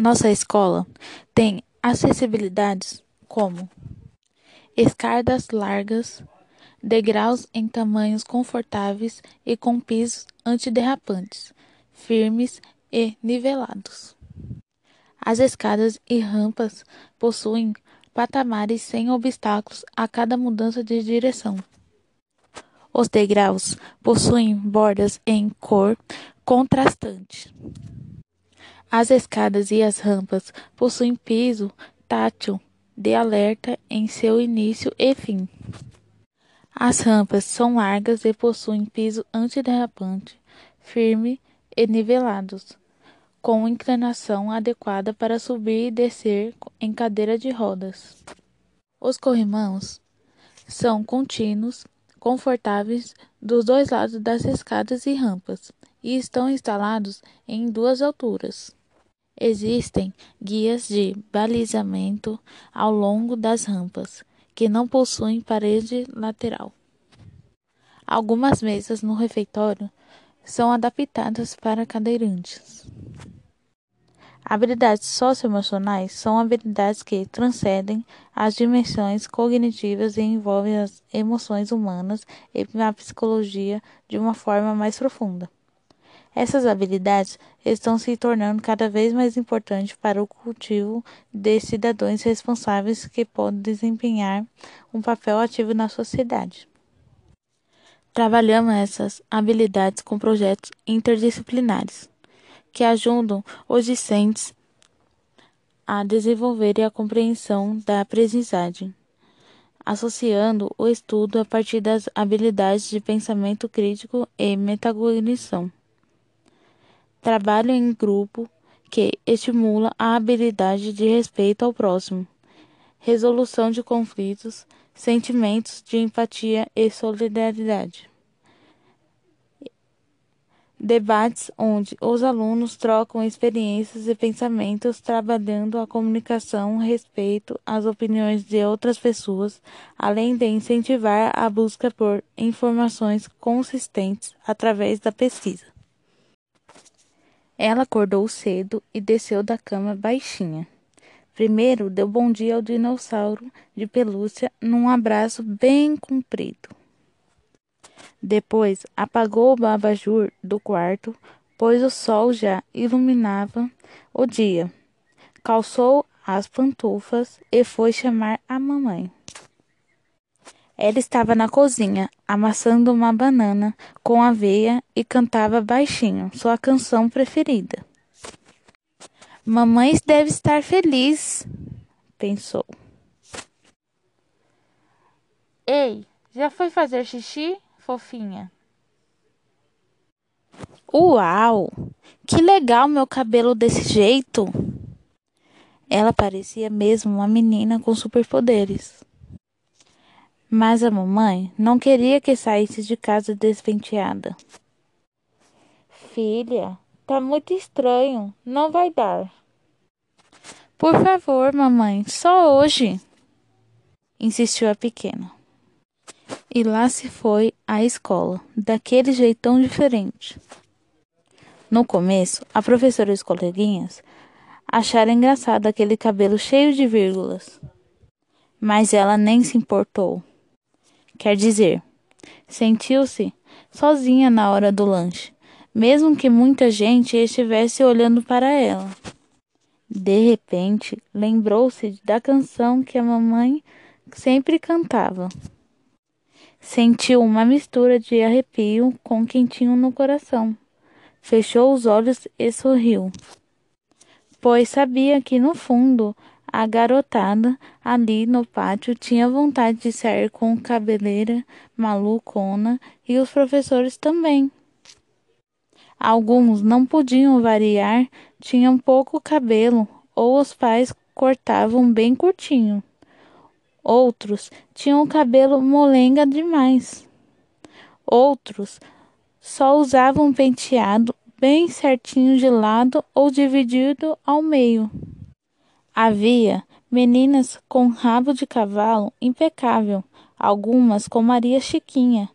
Nossa escola tem acessibilidades como escadas largas, degraus em tamanhos confortáveis e com pisos antiderrapantes, firmes e nivelados. As escadas e rampas possuem patamares sem obstáculos a cada mudança de direção. Os degraus possuem bordas em cor contrastante. As escadas e as rampas possuem piso tátil de alerta em seu início e fim. As rampas são largas e possuem piso antiderrapante, firme e nivelados, com inclinação adequada para subir e descer em cadeira de rodas. Os corrimãos são contínuos, confortáveis dos dois lados das escadas e rampas e estão instalados em duas alturas. Existem guias de balizamento ao longo das rampas, que não possuem parede lateral. Algumas mesas no refeitório são adaptadas para cadeirantes. Habilidades socioemocionais são habilidades que transcendem as dimensões cognitivas e envolvem as emoções humanas e a psicologia de uma forma mais profunda. Essas habilidades estão se tornando cada vez mais importantes para o cultivo de cidadãos responsáveis que podem desempenhar um papel ativo na sociedade. Trabalhamos essas habilidades com projetos interdisciplinares que ajudam os discentes a desenvolver a compreensão da aprendizagem, associando o estudo a partir das habilidades de pensamento crítico e metacognição. Trabalho em grupo que estimula a habilidade de respeito ao próximo, resolução de conflitos, sentimentos de empatia e solidariedade. Debates onde os alunos trocam experiências e pensamentos, trabalhando a comunicação, respeito às opiniões de outras pessoas, além de incentivar a busca por informações consistentes através da pesquisa. Ela acordou cedo e desceu da cama baixinha. Primeiro deu bom dia ao dinossauro de pelúcia num abraço bem comprido. Depois apagou o abajur do quarto, pois o sol já iluminava o dia. Calçou as pantufas e foi chamar a mamãe. Ela estava na cozinha, amassando uma banana com aveia e cantava baixinho sua canção preferida. Mamãe deve estar feliz, pensou. Ei, já foi fazer xixi, fofinha? Uau! Que legal meu cabelo desse jeito! Ela parecia mesmo uma menina com superpoderes. Mas a mamãe não queria que saísse de casa despenteada. Filha, tá muito estranho, não vai dar. Por favor, mamãe, só hoje, insistiu a pequena. E lá se foi à escola, daquele jeitão diferente. No começo, a professora e os coleguinhas acharam engraçado aquele cabelo cheio de vírgulas. Mas ela nem se importou. Quer dizer, sentiu-se sozinha na hora do lanche, mesmo que muita gente estivesse olhando para ela. De repente, lembrou-se da canção que a mamãe sempre cantava. Sentiu uma mistura de arrepio com quentinho no coração. Fechou os olhos e sorriu, pois sabia que no fundo a garotada ali no pátio tinha vontade de sair com cabeleira malucona e os professores também. Alguns não podiam variar, tinham pouco cabelo ou os pais cortavam bem curtinho. Outros tinham o cabelo molenga demais. Outros só usavam penteado bem certinho de lado ou dividido ao meio. Havia meninas com rabo de cavalo impecável, algumas com Maria Chiquinha,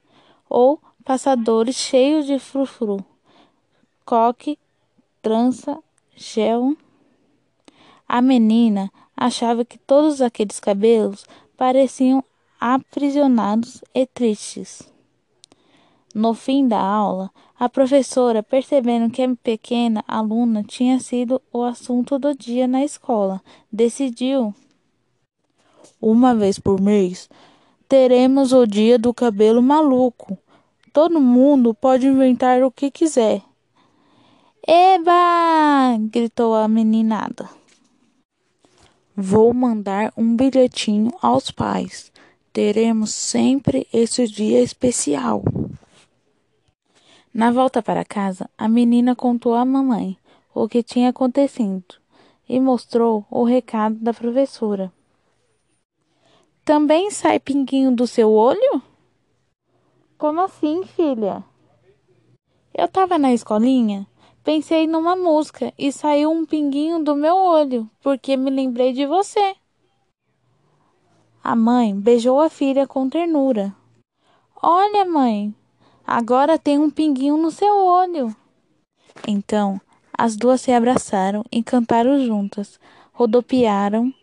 ou passadores cheios de frufru, coque, trança, gel. A menina achava que todos aqueles cabelos pareciam aprisionados e tristes. No fim da aula, a professora, percebendo que a pequena aluna tinha sido o assunto do dia na escola, decidiu: Uma vez por mês, teremos o dia do cabelo maluco. Todo mundo pode inventar o que quiser. Eba! gritou a meninada. Vou mandar um bilhetinho aos pais. Teremos sempre esse dia especial. Na volta para casa, a menina contou à mamãe o que tinha acontecido e mostrou o recado da professora. Também sai pinguinho do seu olho? Como assim, filha? Eu estava na escolinha, pensei numa música e saiu um pinguinho do meu olho, porque me lembrei de você. A mãe beijou a filha com ternura. Olha, mãe, Agora tem um pinguinho no seu olho. Então as duas se abraçaram e cantaram juntas, rodopiaram,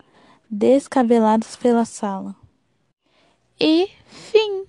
descabeladas pela sala. E fim.